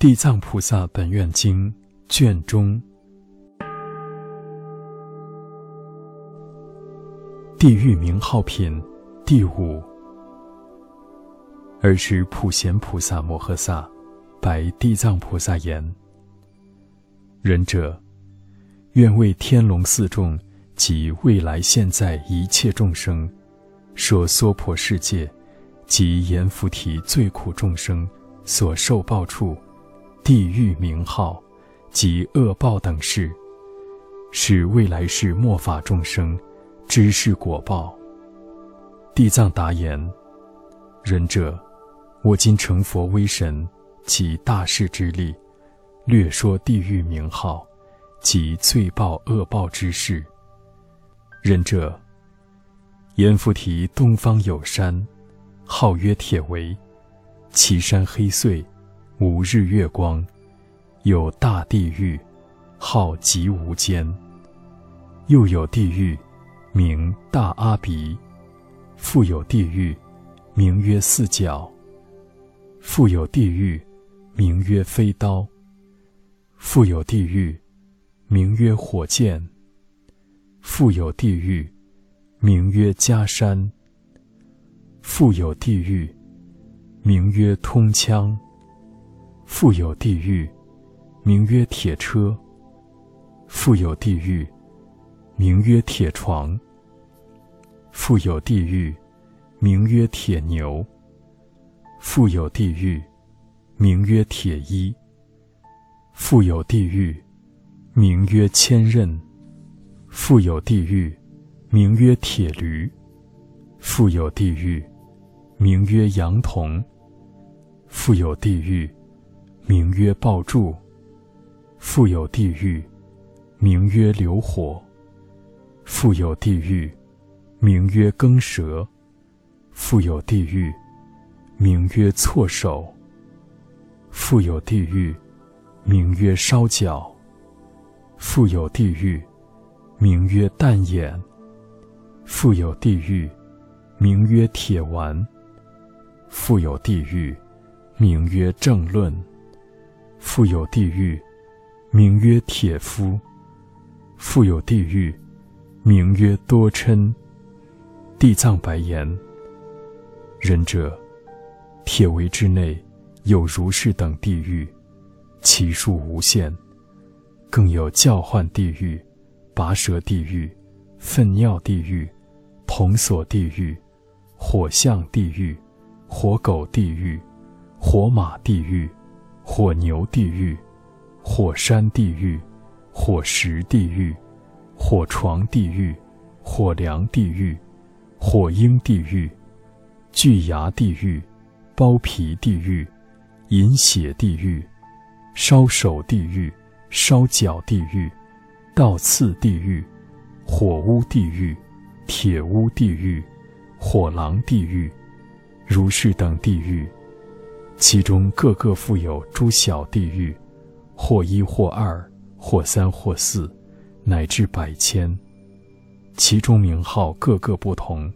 地藏菩萨本愿经卷中，地狱名号品第五。尔时普贤菩萨摩诃萨白地藏菩萨言：“仁者，愿为天龙四众及未来现在一切众生，说娑婆世界及阎浮提最苦众生所受报处。”地狱名号及恶报等事，是未来世末法众生知是果报。地藏答言：仁者，我今成佛威神及大士之力，略说地狱名号及罪报恶报之事。仁者，阎浮提东方有山，号曰铁围，其山黑邃。无日月光，有大地狱，号极无间；又有地狱，名大阿鼻；复有地狱，名曰四角；复有地狱，名曰飞刀；复有地狱，名曰火箭；复有地狱，名曰袈裟；复有地狱，名曰通枪。复有地狱，名曰铁车；复有地狱，名曰铁床；复有地狱，名曰铁牛；复有地狱，名曰铁衣；复有地狱，名曰千仞；复有地狱，名曰铁驴；复有地狱，名曰羊童；复有地狱。名曰爆柱，复有地狱；名曰流火，复有地狱；名曰耕蛇，复有地狱；名曰错手，复有地狱；名曰烧脚，复有地狱；名曰淡眼，复有地狱；名曰铁丸，复有地狱；名曰正论。复有地狱，名曰铁夫；复有地狱，名曰多嗔。地藏白言：仁者，铁围之内有如是等地狱，其数无限；更有叫唤地狱、拔舌地狱、粪尿地狱、铜锁地狱、火象地狱、火狗地狱、火马地狱。火牛地狱、火山地狱、火石地狱、火床地狱、火梁地狱、火鹰地狱、巨牙地狱、包皮地狱、饮血地狱、烧手地狱、烧脚地狱、倒刺地狱、火屋地狱、铁屋地狱、火狼地狱、如是等地狱。其中各个复有诸小地狱，或一或二，或三或四，乃至百千。其中名号各个不同。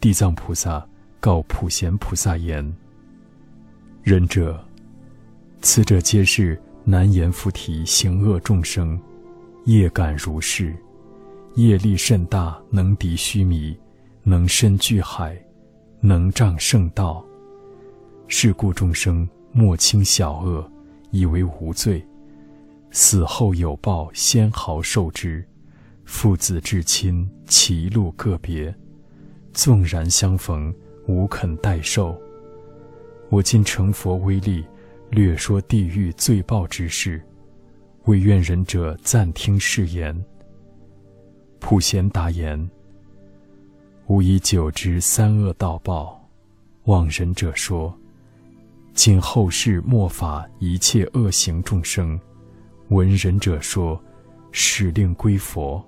地藏菩萨告普贤菩萨言：“仁者，此者皆是难言菩提行恶众生，业感如是，业力甚大，能敌须弥，能深巨海，能障圣道。”是故众生莫轻小恶，以为无罪，死后有报，先毫受之。父子至亲，其路个别，纵然相逢，无肯代受。我今成佛威力，略说地狱罪报之事，唯愿仁者暂听誓言。普贤答言：吾以久之三恶道报，望仁者说。今后世末法一切恶行众生，闻忍者说，使令归佛。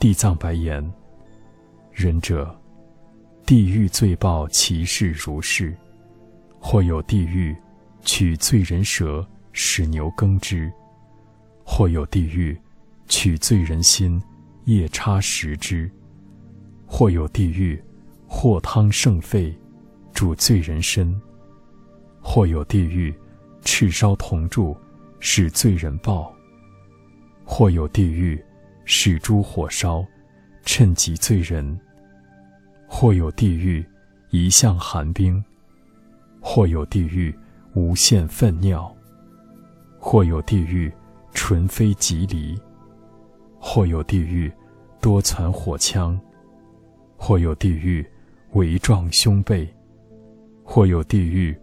地藏白言：忍者，地狱罪报其事如是：或有地狱取罪人舌使牛耕之；或有地狱取罪人心夜叉食之；或有地狱或汤盛沸煮罪人身。或有地狱，赤烧铜柱，使罪人报；或有地狱，使诸火烧，趁及罪人；或有地狱，一向寒冰；或有地狱，无限粪尿；或有地狱，纯非吉离；或有地狱，多攒火枪；或有地狱，围撞胸背；或有地狱。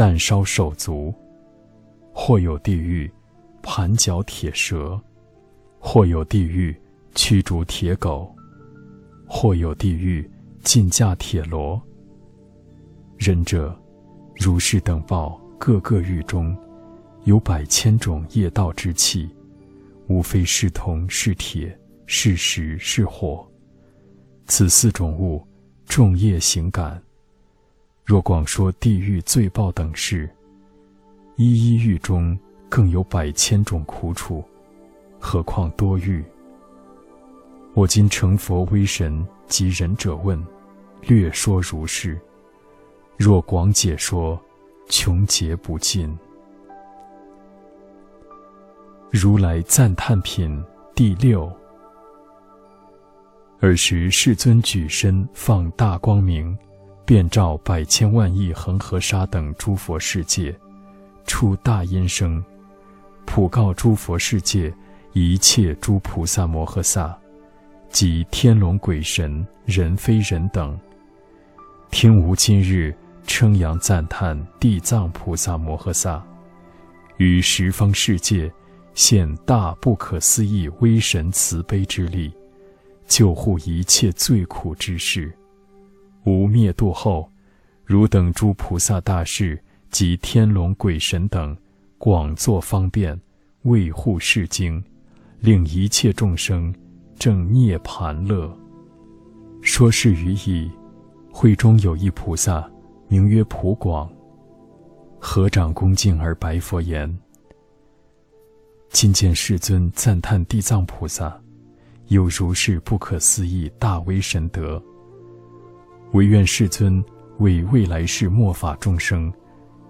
弹烧手足，或有地狱盘脚铁蛇，或有地狱驱逐铁狗，或有地狱禁驾铁罗。仁者，如是等报，各个狱中有百千种业道之气，无非是铜是铁是石是火，此四种物，众业行感。若广说地狱罪报等事，一一狱中更有百千种苦楚，何况多狱？我今成佛威神及仁者问，略说如是。若广解说，穷劫不尽。如来赞叹品第六。尔时世尊举身放大光明。遍照百千万亿恒河沙等诸佛世界，出大音声，普告诸佛世界一切诸菩萨摩诃萨，及天龙鬼神人非人等，听吾今日称扬赞叹地藏菩萨摩诃萨，于十方世界现大不可思议威神慈悲之力，救护一切罪苦之事。无灭度后，汝等诸菩萨大士及天龙鬼神等，广作方便，为护世经，令一切众生正涅盘乐。说是于已，会中有一菩萨，名曰普广，合掌恭敬而白佛言：“今见世尊赞叹地藏菩萨，有如是不可思议大威神德。”唯愿世尊为未来世末法众生，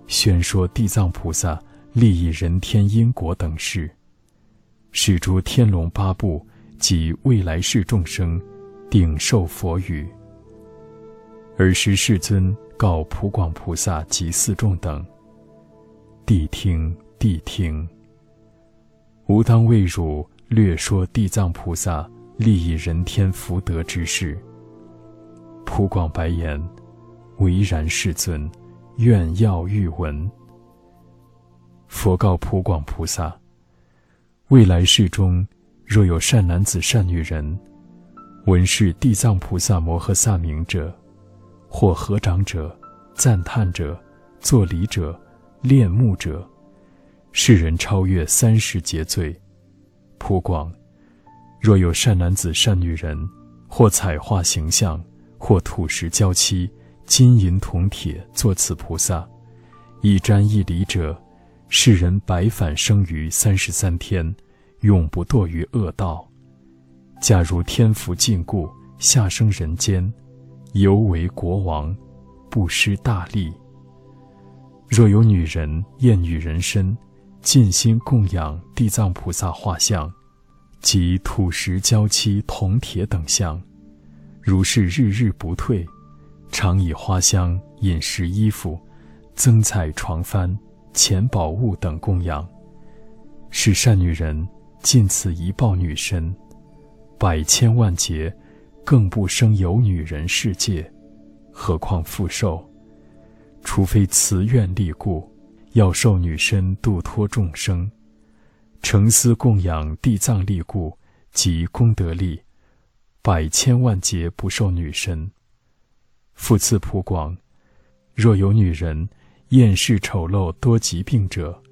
宣说地藏菩萨利益人天因果等事，使诸天龙八部及未来世众生顶受佛语。尔时世尊告普广菩萨及四众等：“谛听，谛听！吾当为汝略说地藏菩萨利益人天福德之事。”普广白言：“唯然世尊，愿要欲闻。”佛告普广菩萨：“未来世中，若有善男子、善女人，闻是地藏菩萨摩诃萨名者，或合掌者、赞叹者、作礼者、恋慕者，世人超越三十劫罪。普广，若有善男子、善女人，或彩画形象。”或土石胶漆、金银铜铁作此菩萨，一瞻一礼者，世人百返生于三十三天，永不堕于恶道。假如天福尽故，下生人间，犹为国王，不失大利。若有女人厌女人身，尽心供养地藏菩萨画像，及土石胶漆铜铁等像。如是日日不退，常以花香、饮食、衣服、增彩床幡、钱宝物等供养，使善女人尽此一报女身，百千万劫，更不生有女人世界，何况复受？除非慈愿力故，要受女身度脱众生；诚思供养地藏力故，即功德力。百千万劫不受女身，复次普广，若有女人厌世丑陋多疾病者，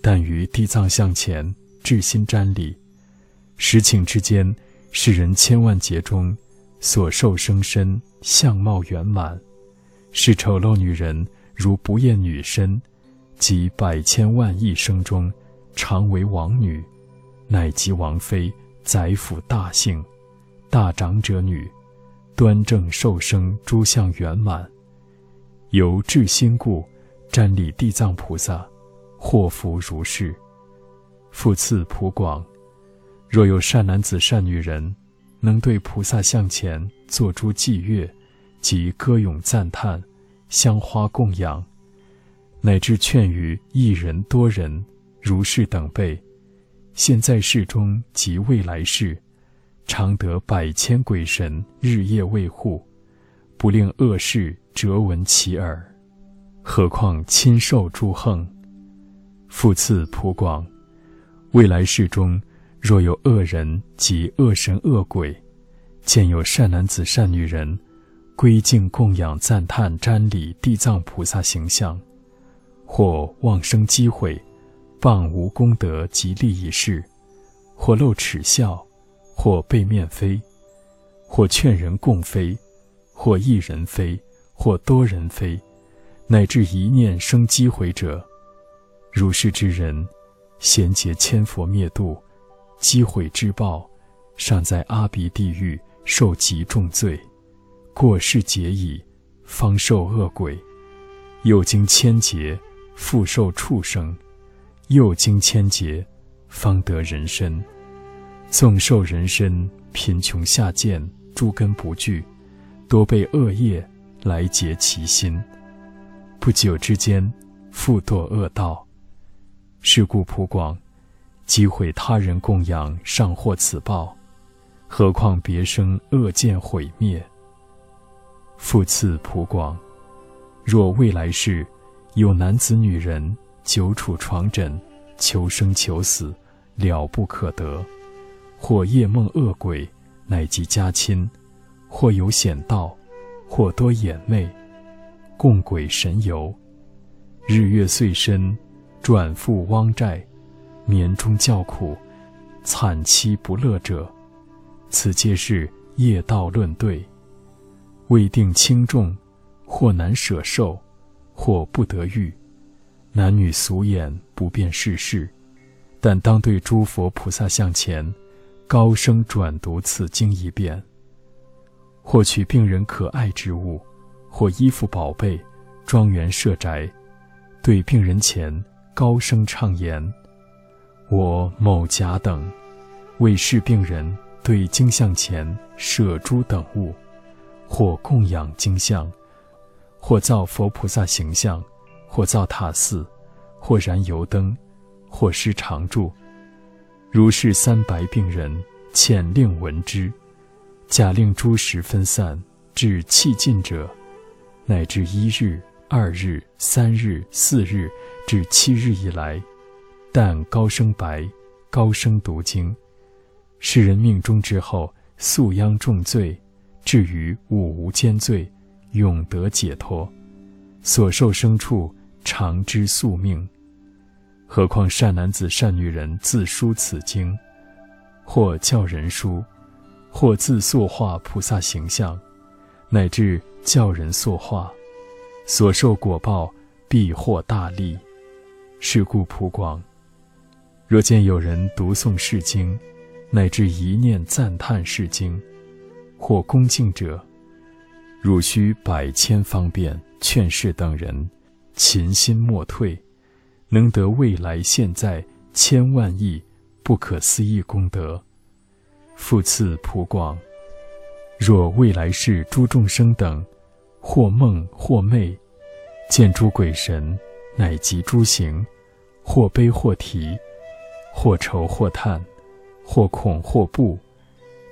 但于地藏像前至心瞻礼，实情之间，世人千万劫中所受生身相貌圆满，是丑陋女人如不厌女身，即百千万亿生中常为王女，乃及王妃、宰辅大姓。大长者女，端正受生诸相圆满，由至心故，瞻礼地藏菩萨，祸福如是。复次普广，若有善男子、善女人，能对菩萨向前作诸祭乐，及歌咏赞叹，香花供养，乃至劝语一人多人，如是等辈，现在世中及未来世，常得百千鬼神日夜卫护，不令恶事折闻其耳。何况亲受诸横，复次普广，未来世中，若有恶人及恶神恶鬼，见有善男子善女人，归敬供养赞叹瞻礼地藏菩萨形象，或妄生机会，谤无功德及利益事，或露齿笑，或背面飞，或劝人共飞，或一人飞，或多人飞。乃至一念生机回者，如是之人，贤劫千佛灭度，机毁之报，尚在阿鼻地狱受极重罪，过世劫矣，方受恶鬼；又经千劫，复受畜生；又经千劫，方得人身。纵受人身，贫穷下贱，诸根不具，多被恶业来结其心。不久之间，复堕恶道。是故普广，积毁他人供养，尚获此报，何况别生恶见毁灭？复次普广，若未来世有男子女人久处床枕，求生求死，了不可得；或夜梦恶鬼，乃及家亲；或有险道，或多眼魅。共鬼神游，日月岁深，转复汪寨，眠中叫苦，惨凄不乐者，此皆是业道论对。未定轻重，或难舍受，或不得欲，男女俗眼不辨世事，但当对诸佛菩萨像前，高声转读此经一遍。或取病人可爱之物。或衣服宝贝，庄园设宅，对病人前高声唱言：“我某甲等，为视病人对经像前舍诸等物，或供养经像，或造佛菩萨形象，或造塔寺，或燃油灯，或施常住。如是三白病人，遣令闻之，假令诸食分散，至气尽者。”乃至一日、二日、三日、四日至七日以来，但高声白、高声读经，世人命中之后，素殃重罪，至于五无间罪，永得解脱，所受生处常知宿命。何况善男子、善女人自书此经，或教人书，或自塑画菩萨形象，乃至。教人塑化，所受果报必获大利。是故普广，若见有人读诵是经，乃至一念赞叹是经，或恭敬者，汝须百千方便劝示等人，勤心莫退，能得未来现在千万亿不可思议功德。复次普广，若未来世诸众生等。或梦或寐，见诸鬼神，乃及诸行，或悲或啼，或愁或叹，或恐或怖，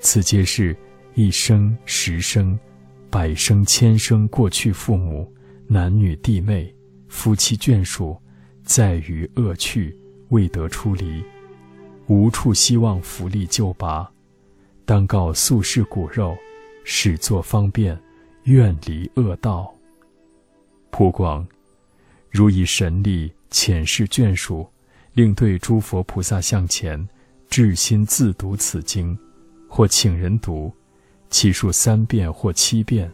此皆是一生、十生、百生、千生过去父母、男女弟妹、夫妻眷属，在于恶趣，未得出离，无处希望福利救拔，当告宿世骨肉，始作方便。愿离恶道。普广，如以神力遣示眷属，令对诸佛菩萨像前，至心自读此经，或请人读，其数三遍或七遍。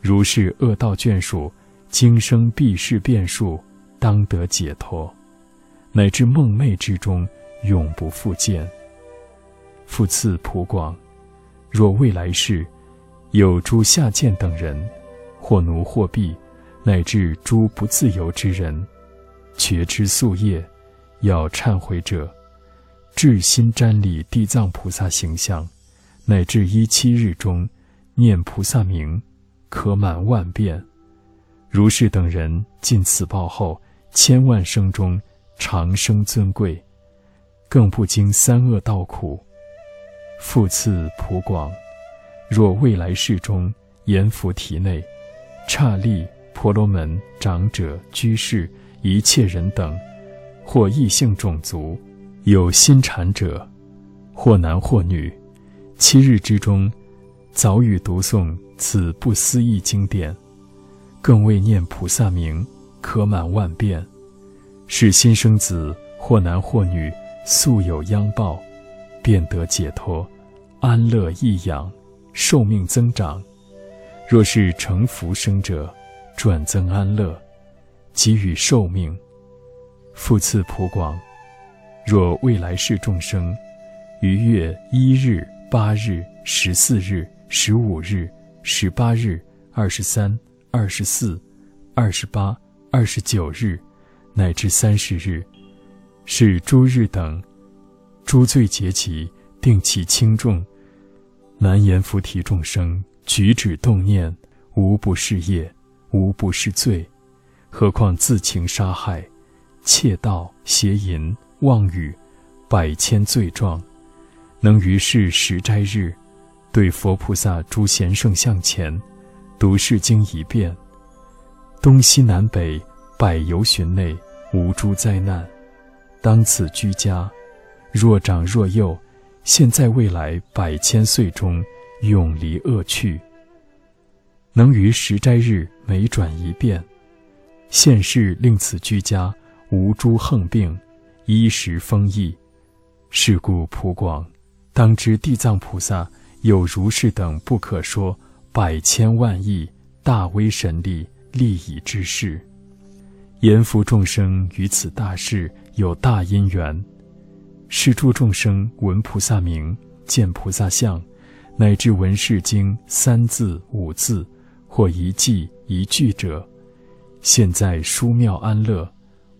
如是恶道眷属，今生必是变数，当得解脱，乃至梦寐之中，永不复见。复次普广，若未来世。有诸下贱等人，或奴或婢，乃至诸不自由之人，觉知宿业，要忏悔者，至心瞻礼地藏菩萨形象，乃至一七日中，念菩萨名，可满万遍。如是等人尽此报后，千万生中长生尊贵，更不经三恶道苦。复次普广，若未来世中，阎浮提内，刹利。婆罗门长者、居士、一切人等，或异性种族，有心禅者，或男或女，七日之中，早与读诵此不思议经典，更为念菩萨名，可满万遍，使新生子或男或女，素有殃报，便得解脱，安乐益养，寿命增长。若是成福生者，转增安乐，给予寿命，复赐普广。若未来世众生，于月一日、八日、十四日、十五日、十八日、二十三、二十四、二十八、二十九日，乃至三十日，是诸日等，诸罪结集，定其轻重。难言菩提众生举止动念，无不是业。无不是罪，何况自情杀害、窃盗、邪淫、妄语，百千罪状，能于是十斋日，对佛菩萨诸贤圣像前，读是经一遍，东西南北百由旬内无诸灾难，当此居家，若长若幼，现在未来百千岁中，永离恶趣。能于十斋日每转一遍，现世令此居家无诸横病，衣食丰溢。是故普广，当知地藏菩萨有如是等不可说百千万亿大威神力利益之事。言福众生于此大事有大因缘，是诸众生闻菩萨名，见菩萨相，乃至闻是经三字五字。或一记一句者，现在殊妙安乐，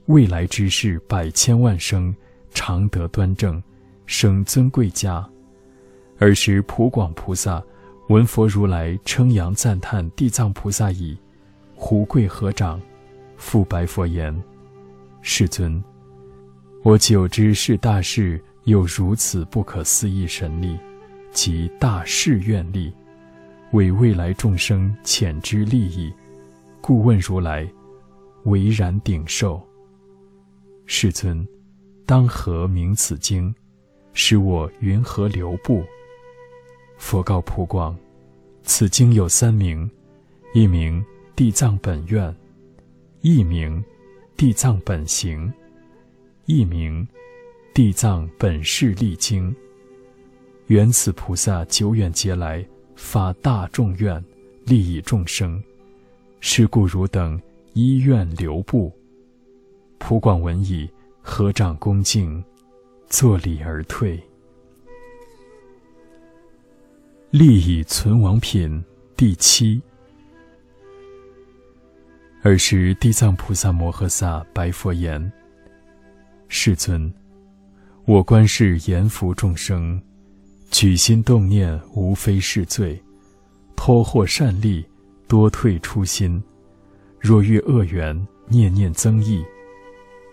未来之事百千万生，常得端正，生尊贵家。尔时普广菩萨闻佛如来称扬赞叹地藏菩萨已，胡跪合掌，复白佛言：“世尊，我久知是大事有如此不可思议神力，及大誓愿力。”为未来众生浅知利益，故问如来，唯然顶受。世尊，当何名此经？使我云何留步？佛告普广：此经有三名，一名地藏本愿，一名地藏本行，一名地藏本誓力经。缘此菩萨久远劫来。发大众愿，利益众生，是故汝等依愿留步。普广闻已，合掌恭敬，作礼而退。利益存亡品第七。尔时地藏菩萨摩诃萨白佛言：“世尊，我观世阎浮众生。”举心动念，无非是罪；脱获善利，多退初心。若遇恶缘，念念增益。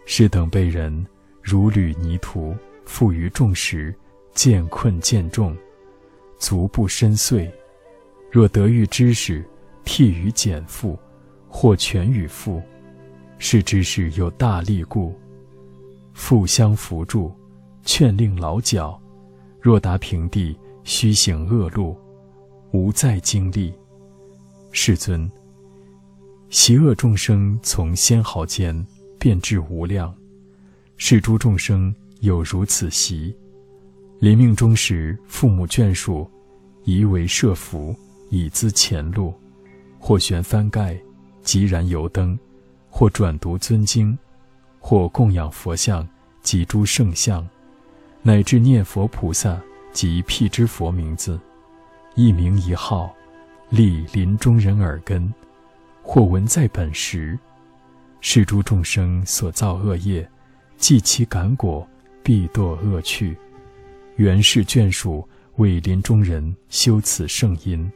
是等被人如履泥土，负于众时，见困见重，足不深邃。若得遇知识，替于减负，或全与负。是知识有大力故，互相扶助，劝令老脚。若达平地，须行恶路，无再经历。世尊，邪恶众生从仙毫间变至无量，是诸众生有如此习。临命终时，父母眷属，宜为设福，以资前路；或悬幡盖，即燃油灯；或转读尊经；或供养佛像及诸圣像。乃至念佛菩萨及辟支佛名字，一名一号，立临终人耳根；或闻在本时，是诸众生所造恶业，即其感果，必堕恶趣。原是眷属为临终人修此圣因。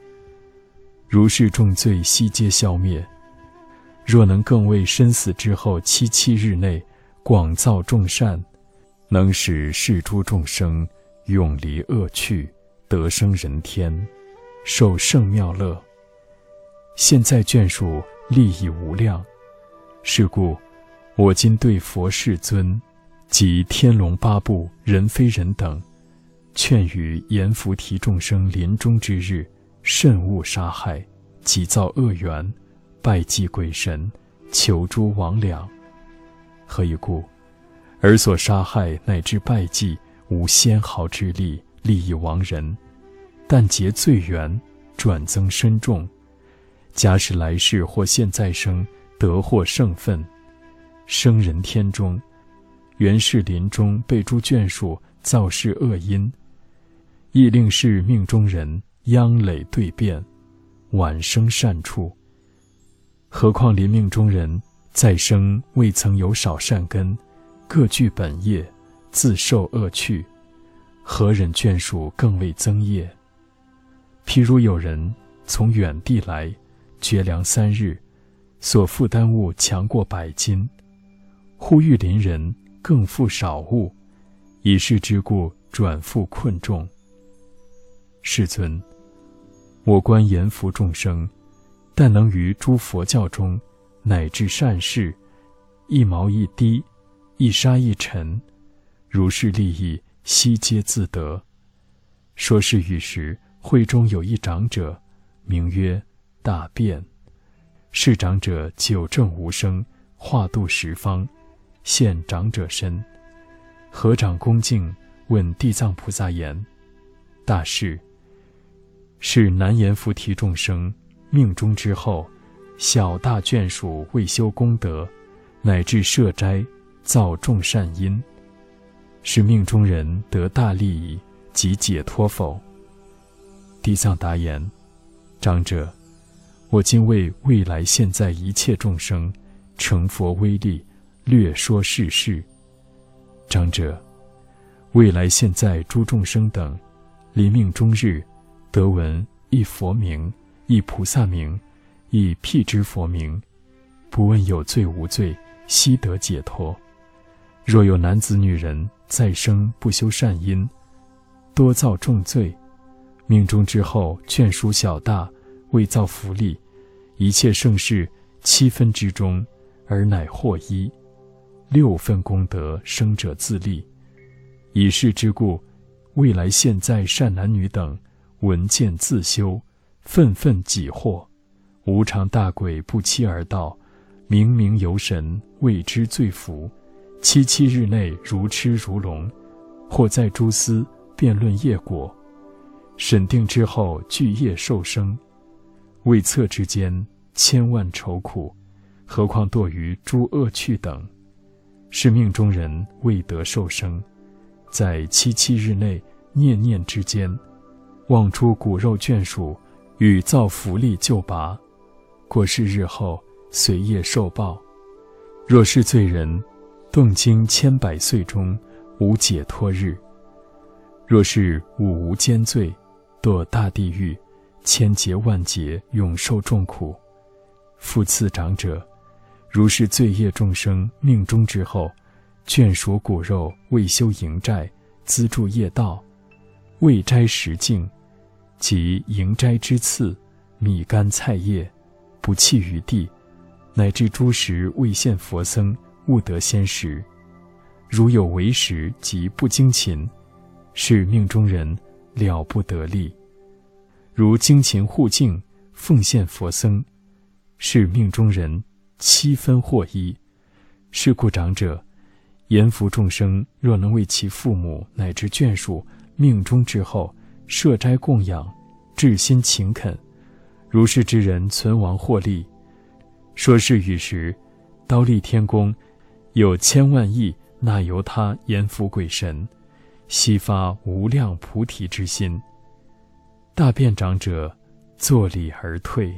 如是重罪悉皆消灭。若能更为身死之后七七日内广造众善，能使世诸众生永离恶趣，得生人天，受圣妙乐。现在眷属利益无量，是故我今对佛世尊及天龙八部人非人等，劝于阎浮提众生临终之日，慎勿杀害，己造恶缘。拜祭鬼神，求诸魍魉。何以故？而所杀害乃至拜祭，无纤毫之力，利益亡人，但结罪缘，转增深重。假使来世或现在生得获圣分，生人天中，原是临终被诸眷属造事恶因，亦令是命中人殃累对变，晚生善处。何况临命中人再生未曾有少善根，各具本业，自受恶趣，何忍眷属更为增业？譬如有人从远地来，绝粮三日，所负担物强过百斤，忽遇邻人更负少物，以是之故转负困重。世尊，我观阎浮众生。但能于诸佛教中，乃至善事，一毛一滴，一沙一尘，如是利益，悉皆自得。说是语时，会中有一长者，名曰大辩。是长者久正无声，化度十方，现长者身，合掌恭敬，问地藏菩萨言：“大士，是难言菩提众生。”命中之后，小大眷属未修功德，乃至设斋造众善因，是命中人得大利益及解脱否？地藏答言：长者，我今为未来现在一切众生成佛威力，略说世事。长者，未来现在诸众生等，临命终日，得闻一佛名。以菩萨名，以辟支佛名，不问有罪无罪，悉得解脱。若有男子女人再生不修善因，多造重罪，命中之后眷属小大，未造福利，一切盛世七分之中，而乃获一，六分功德生者自立。以是之故，未来现在善男女等，闻见自修。愤愤己祸，无常大鬼不期而到，冥冥游神为之罪福，七七日内如痴如聋，或在诸司辩论业果，审定之后具业受生，未测之间千万愁苦，何况堕于诸恶趣等，是命中人未得受生，在七七日内念念之间，望出骨肉眷属。与造福利救拔，过世日后随业受报。若是罪人，动经千百岁中无解脱日。若是五无间罪，堕大地狱，千劫万劫永受重苦。复次长者，如是罪业众生命中之后，眷属骨肉未修营寨，资助业道，未斋食净。即迎斋之次，米干菜叶，不弃于地，乃至诸食未现佛僧，勿得先食。如有为食及不精勤，是命中人了不得利。如精勤护净，奉献佛僧，是命中人七分获一。是故长者，言福众生若能为其父母乃至眷属命中之后。设斋供养，至心勤恳，如是之人存亡获利。说是语时，刀立天宫有千万亿那由他阎浮鬼神，悉发无量菩提之心。大辩长者，坐礼而退。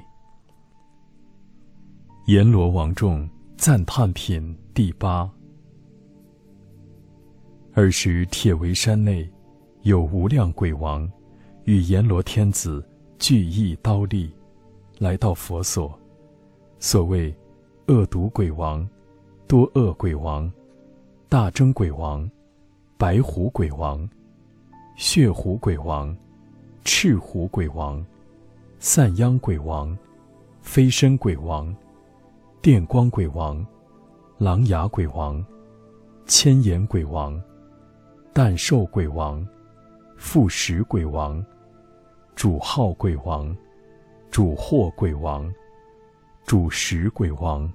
阎罗王众赞叹品第八。尔时，铁围山内有无量鬼王，与阎罗天子俱诣刀立，来到佛所。所谓恶毒鬼王、多恶鬼王、大争鬼王、白虎鬼王、血虎鬼王、赤虎鬼王、散殃鬼王、飞身鬼王、电光鬼王、狼牙鬼王、千眼鬼王、诞寿鬼王、复食鬼王、主号鬼王、主祸鬼王。主食鬼王，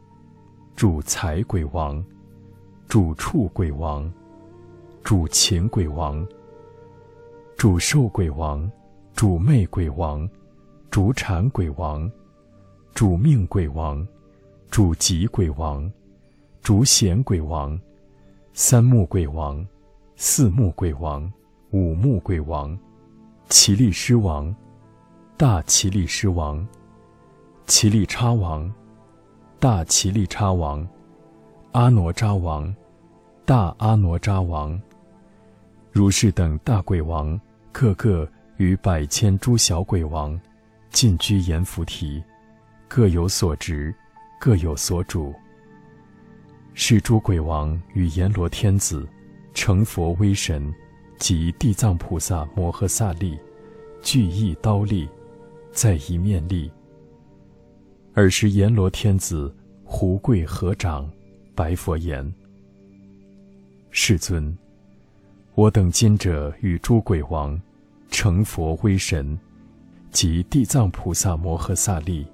主财鬼王，主畜鬼王，主禽鬼王，主寿鬼王，主魅鬼王，主产鬼王，主命鬼王，主吉鬼王，主显鬼王，三目鬼王，四目鬼王，五目鬼王，奇力狮王，大奇力狮王。奇力叉王，大奇力叉王，阿哪吒王，大阿哪吒王，如是等大鬼王，个个与百千诸小鬼王，尽居阎浮提，各有所职，各有所主。是诸鬼王与阎罗天子，成佛威神，及地藏菩萨摩诃萨力，俱诣刀立，在一面立。尔时，阎罗天子胡跪合掌，白佛言：“世尊，我等今者与诸鬼王，成佛威神，及地藏菩萨摩诃萨力，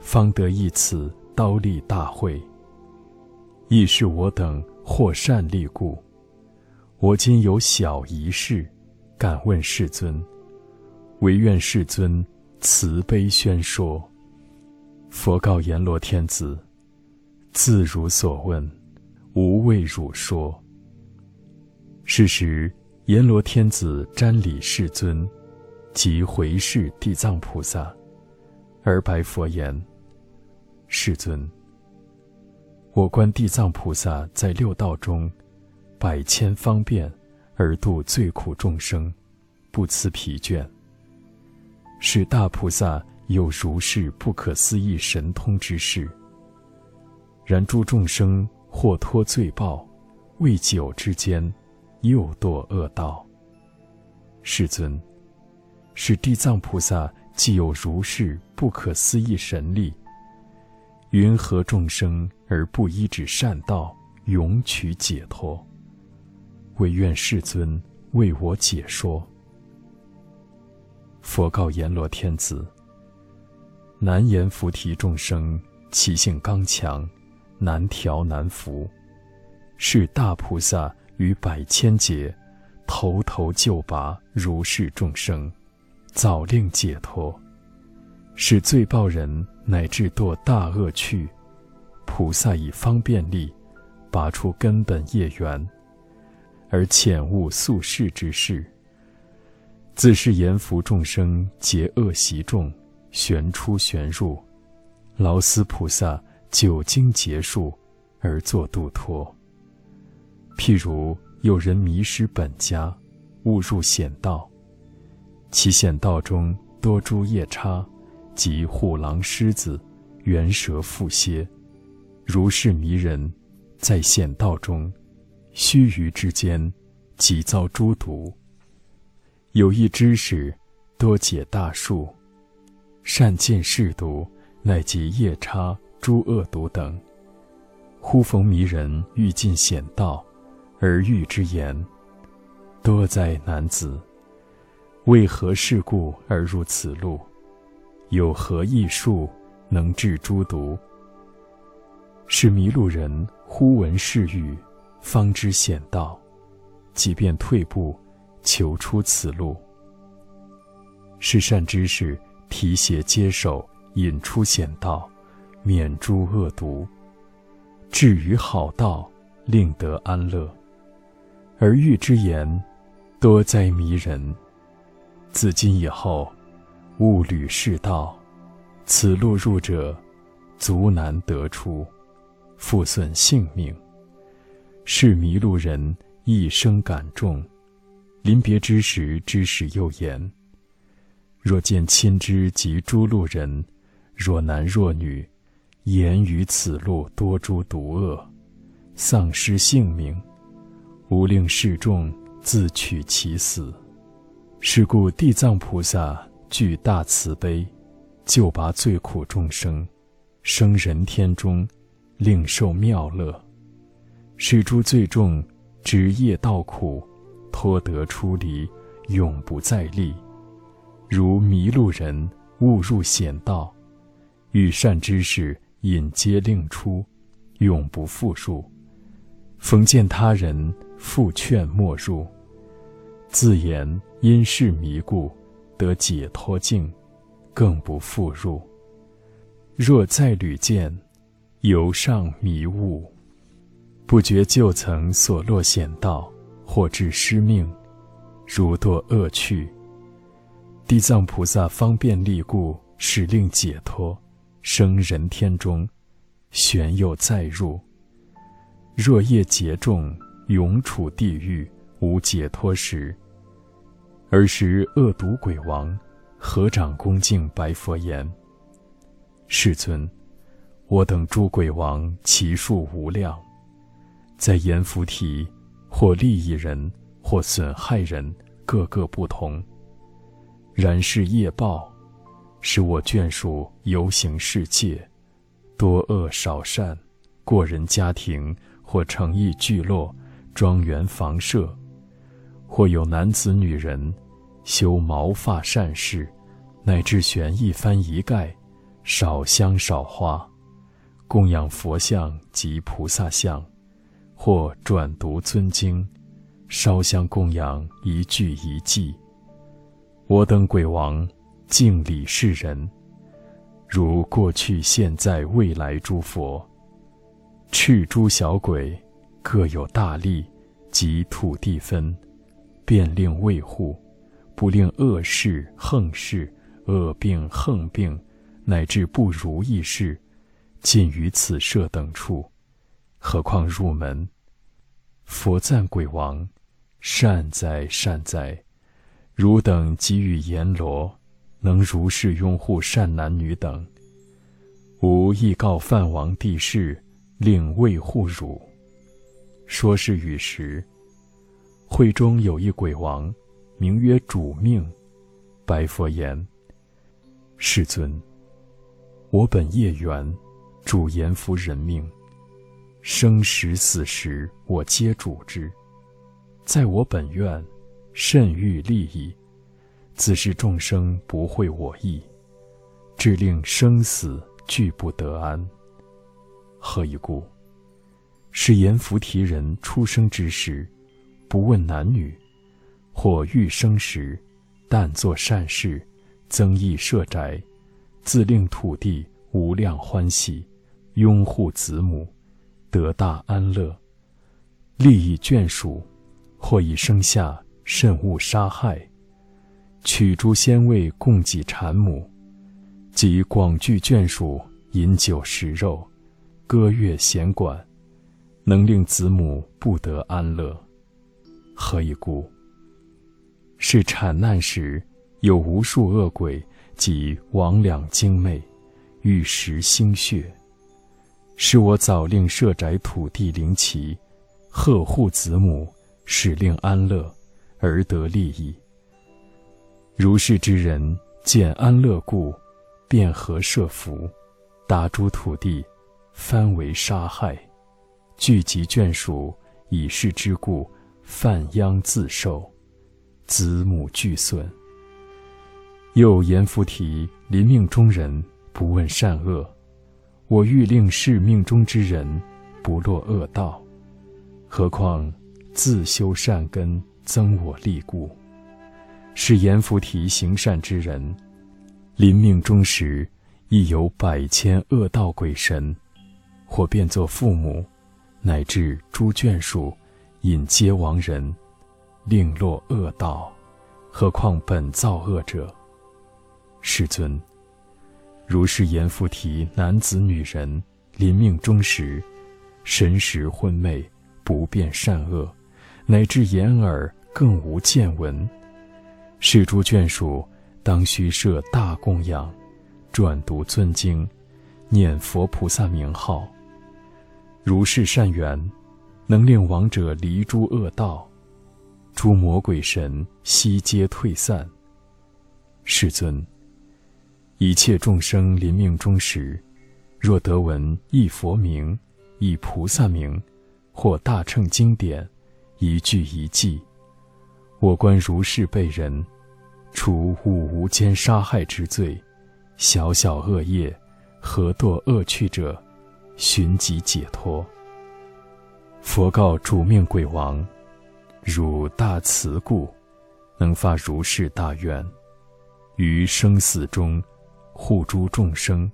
方得一此刀立大会。亦是我等获善利故。我今有小一事，敢问世尊，唯愿世尊慈悲宣说。”佛告阎罗天子：“自汝所问，无畏汝说。”是时，阎罗天子瞻礼世尊，即回视地藏菩萨，而白佛言：“世尊，我观地藏菩萨在六道中，百千方便而度最苦众生，不辞疲倦。是大菩萨。”有如是不可思议神通之事。然诸众生或脱罪报，未久之间，又堕恶道。世尊，是地藏菩萨既有如是不可思议神力，云何众生而不依止善道，永取解脱？唯愿世尊为我解说。佛告阎罗天子。难言菩提众生，其性刚强，难调难服。是大菩萨于百千劫，头头就拔如是众生，早令解脱。使罪报人乃至堕大恶趣，菩萨以方便力，拔出根本业缘，而浅悟宿世之事。自是言福众生结恶习众。旋出旋入，劳斯菩萨久经劫数而作度脱。譬如有人迷失本家，误入险道，其险道中多诸夜叉，及虎狼狮子、猿蛇蝮蝎，如是迷人，在险道中，须臾之间，即遭诸毒。有一知识，多解大术。善见世毒，乃及夜叉、诸恶毒等。忽逢迷人欲尽险道，而遇之言：“多哉男子！为何事故而入此路？有何异术能治诸毒？”是迷路人忽闻是语，方知险道，即便退步，求出此路。是善知识。提携接受，引出险道，免诸恶毒，至于好道，令得安乐。而欲之言，多哉迷人！自今以后，勿履是道。此路入者，足难得出，复损性命。是迷路人一生感重，临别之时，知使又言：若见亲之及诸路人，若男若女，言于此路多诸毒恶，丧失性命，无令示众自取其死。是故地藏菩萨具大慈悲，救拔罪苦众生，生人天中，令受妙乐，是诸罪众职业道苦，脱得出离，永不再历。如迷路人误入险道，遇善知识引接令出，永不复入。逢见他人复劝莫入。自言因事迷故，得解脱境，更不复入。若再屡见，犹尚迷雾，不觉旧曾所落险道，或致失命，如堕恶趣。地藏菩萨方便力故，使令解脱，生人天中，旋又再入。若业劫重，永处地狱。无解脱时，尔时恶毒鬼王合掌恭敬白佛言：“世尊，我等诸鬼王其数无量，在阎浮提，或利益人，或损害人，各个不同。然是业报，使我眷属游行世界，多恶少善，过人家庭，或诚意聚落、庄园房舍。”或有男子女人，修毛发善事，乃至悬一幡一盖，少香少花，供养佛像及菩萨像；或转读尊经，烧香供养一句一记。我等鬼王敬礼世人，如过去、现在、未来诸佛，赤诸小鬼，各有大力及土地分。便令卫护，不令恶事、横事、恶病、横病，乃至不如意事，尽于此舍等处。何况入门？佛赞鬼王，善哉善哉！汝等给予阎罗，能如是拥护善男女等，吾亦告梵王帝释，令卫护汝。说是语时。会中有一鬼王，名曰主命，白佛言：“世尊，我本业缘，主阎浮人命，生时死时，我皆主之。在我本愿，甚欲利益，自是众生不会我意，致令生死俱不得安。何以故？是阎浮提人出生之时。”不问男女，或欲生时，但作善事，增益舍宅，自令土地无量欢喜，拥护子母，得大安乐，利益眷属，或以生下甚勿杀害，取诸鲜味供给产母，及广聚眷属，饮酒食肉，歌乐弦管，能令子母不得安乐。何以故？是产难时，有无数恶鬼及魍魉精魅，欲食心血。是我早令设宅土地灵旗，呵护子母，使令安乐，而得利益。如是之人见安乐故，便合设福，打诸土地，翻为杀害，聚集眷属，以是之故。犯殃自受，子母俱损。又言菩提临命中人不问善恶，我欲令是命中之人不落恶道，何况自修善根，增我力故。是言菩提行善之人，临命终时亦有百千恶道鬼神，或变作父母，乃至诸眷属。引皆亡人，令落恶道，何况本造恶者？世尊，如是言复提男子女人临命终时，神识昏昧，不辨善恶，乃至眼耳更无见闻。是诸眷属当须设大供养，转读尊经，念佛菩萨名号。如是善缘，能令亡者离诸恶道，诸魔鬼神悉皆退散。世尊，一切众生临命终时，若得闻一佛名、一菩萨名，或大乘经典，一句一记，我观如是被人，除五无间杀害之罪，小小恶业，何堕恶趣者，寻即解脱。佛告主命鬼王：汝大慈故，能发如是大愿。于生死中，护诸众生。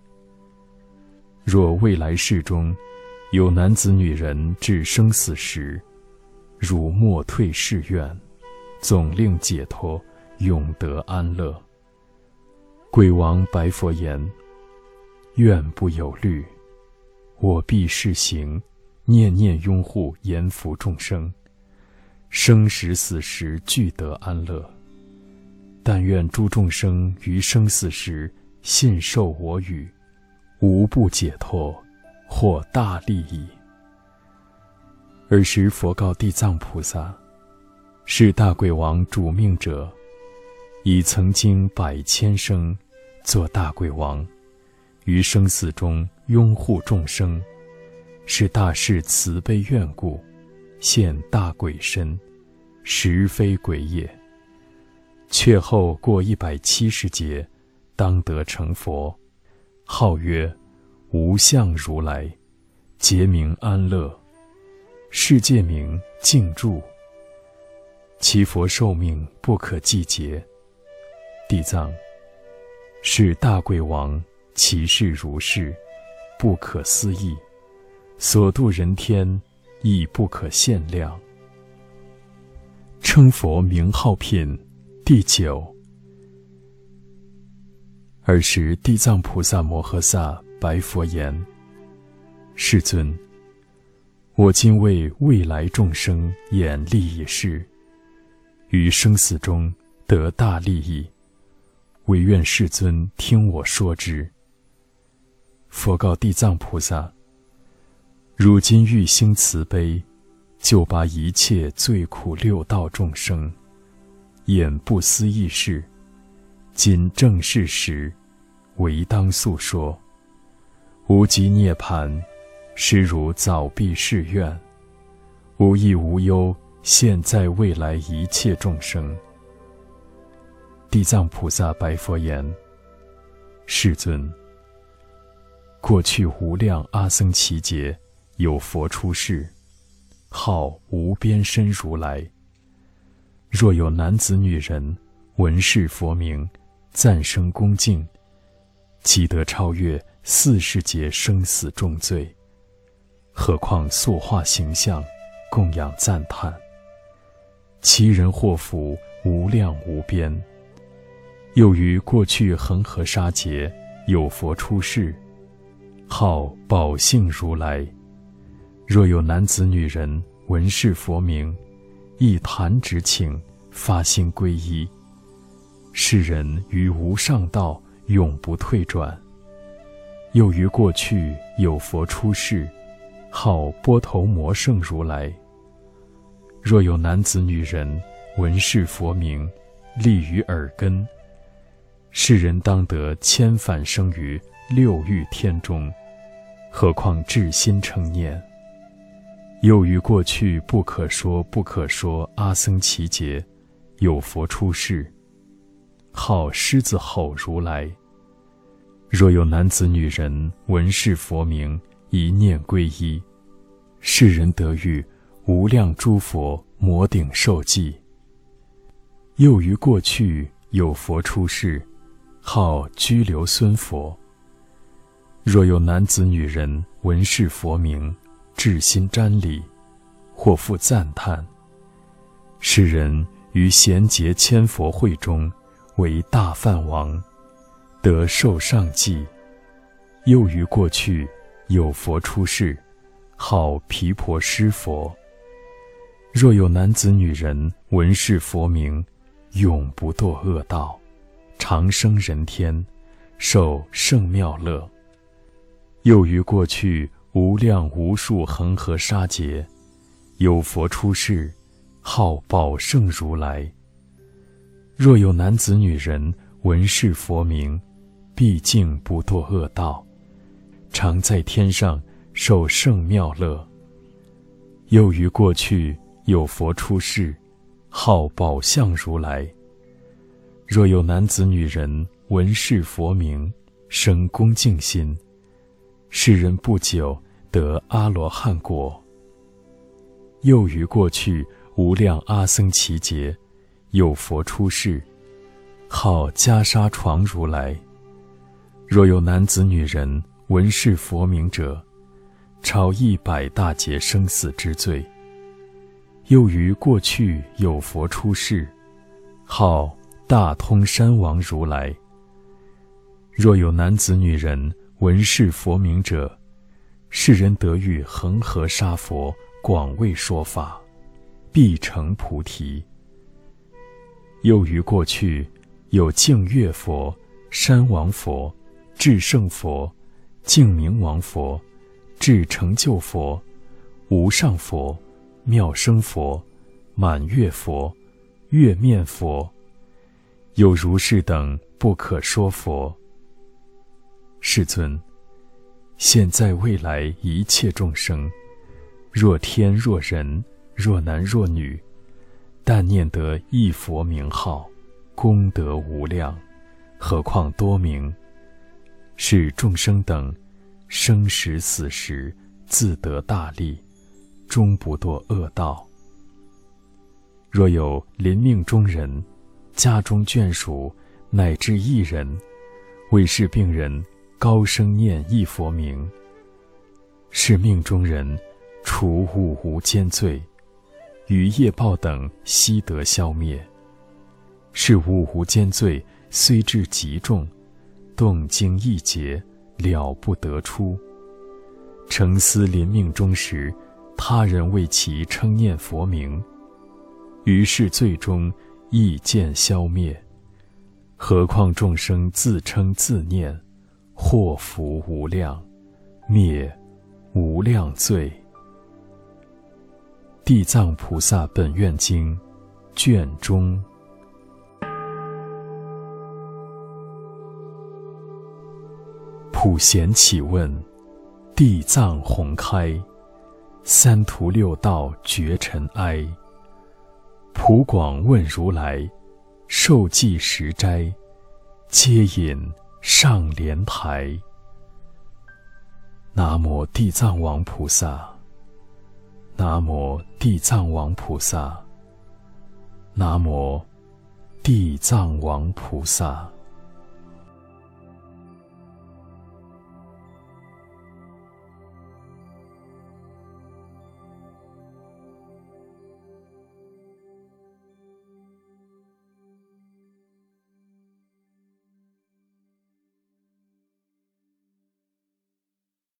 若未来世中，有男子女人至生死时，汝莫退誓愿，总令解脱，永得安乐。鬼王白佛言：愿不有虑，我必示行，念念拥护严福众生，生时死时俱得安乐。但愿诸众生于生死时信受我语，无不解脱，获大利益。尔时佛告地藏菩萨：“是大鬼王主命者，已曾经百千生做大鬼王，于生死中拥护众生，是大士慈悲愿故，现大鬼身，实非鬼也。”却后过一百七十劫，当得成佛，号曰无相如来，劫名安乐，世界名静住。其佛寿命不可计劫。地藏，是大贵王，其事如是，不可思议，所度人天亦不可限量。称佛名号品。第九。尔时，地藏菩萨摩诃萨白佛言：“世尊，我今为未来众生演利益事，于生死中得大利益，唯愿世尊听我说之。”佛告地藏菩萨：“如今欲兴慈悲，就把一切罪苦六道众生。”演不思议事，今正事时，唯当诉说。无极涅盘，实如早毕誓愿，无益无忧，现在未来一切众生。地藏菩萨白佛言：“世尊，过去无量阿僧祇劫，有佛出世，号无边身如来。”若有男子女人闻是佛名，赞声恭敬，即得超越四世劫生死重罪。何况塑化形象，供养赞叹，其人祸福无量无边。又于过去恒河沙劫，有佛出世，号宝性如来。若有男子女人闻是佛名，一弹指请，发心皈依。世人于无上道永不退转。又于过去有佛出世，号波头摩圣如来。若有男子女人闻是佛名，立于耳根，世人当得千返生于六欲天中。何况至心称念。又于过去不可说不可说阿僧祇劫，有佛出世，号狮子吼如来。若有男子女人闻是佛名，一念皈依，世人得遇无量诸佛摩顶受记。又于过去有佛出世，号居留孙佛。若有男子女人闻是佛名，至心瞻礼，或复赞叹。世人于贤劫千佛会中，为大梵王，得受上记又于过去，有佛出世，号毗婆尸佛。若有男子女人闻是佛名，永不堕恶道，长生人天，受圣妙乐。又于过去无量无数恒河沙劫，有佛出世，号宝胜如来。若有男子女人闻是佛名，毕竟不堕恶道。常在天上受圣妙乐。又于过去有佛出世，号宝相如来。若有男子女人闻是佛名，生恭敬心，世人不久得阿罗汉果。又于过去无量阿僧祇劫，有佛出世，号袈裟床如来。若有男子女人，闻是佛名者，超一百大劫生死之罪。又于过去有佛出世，号大通山王如来。若有男子女人闻是佛名者，世人得遇恒河沙佛广为说法，必成菩提。又于过去有净月佛、山王佛、至圣佛。净明王佛、至成就佛、无上佛、妙生佛、满月佛、月面佛，有如是等不可说佛。世尊，现在未来一切众生，若天若人，若男若女，但念得一佛名号，功德无量，何况多名？是众生等，生时死时自得大利，终不堕恶道。若有临命中人，家中眷属乃至一人，为是病人高声念一佛名，是命中人除五无间罪，于业报等悉得消灭。是五无间罪虽至极重。动经一劫，了不得出。诚思临命终时，他人为其称念佛名，于是最终亦见消灭。何况众生自称自念，祸福无量，灭无量罪。《地藏菩萨本愿经》卷中。普贤起问，地藏宏开，三途六道绝尘埃。普广问如来，受记十斋，皆引上莲台。南无地藏王菩萨。南无地藏王菩萨。南无地藏王菩萨。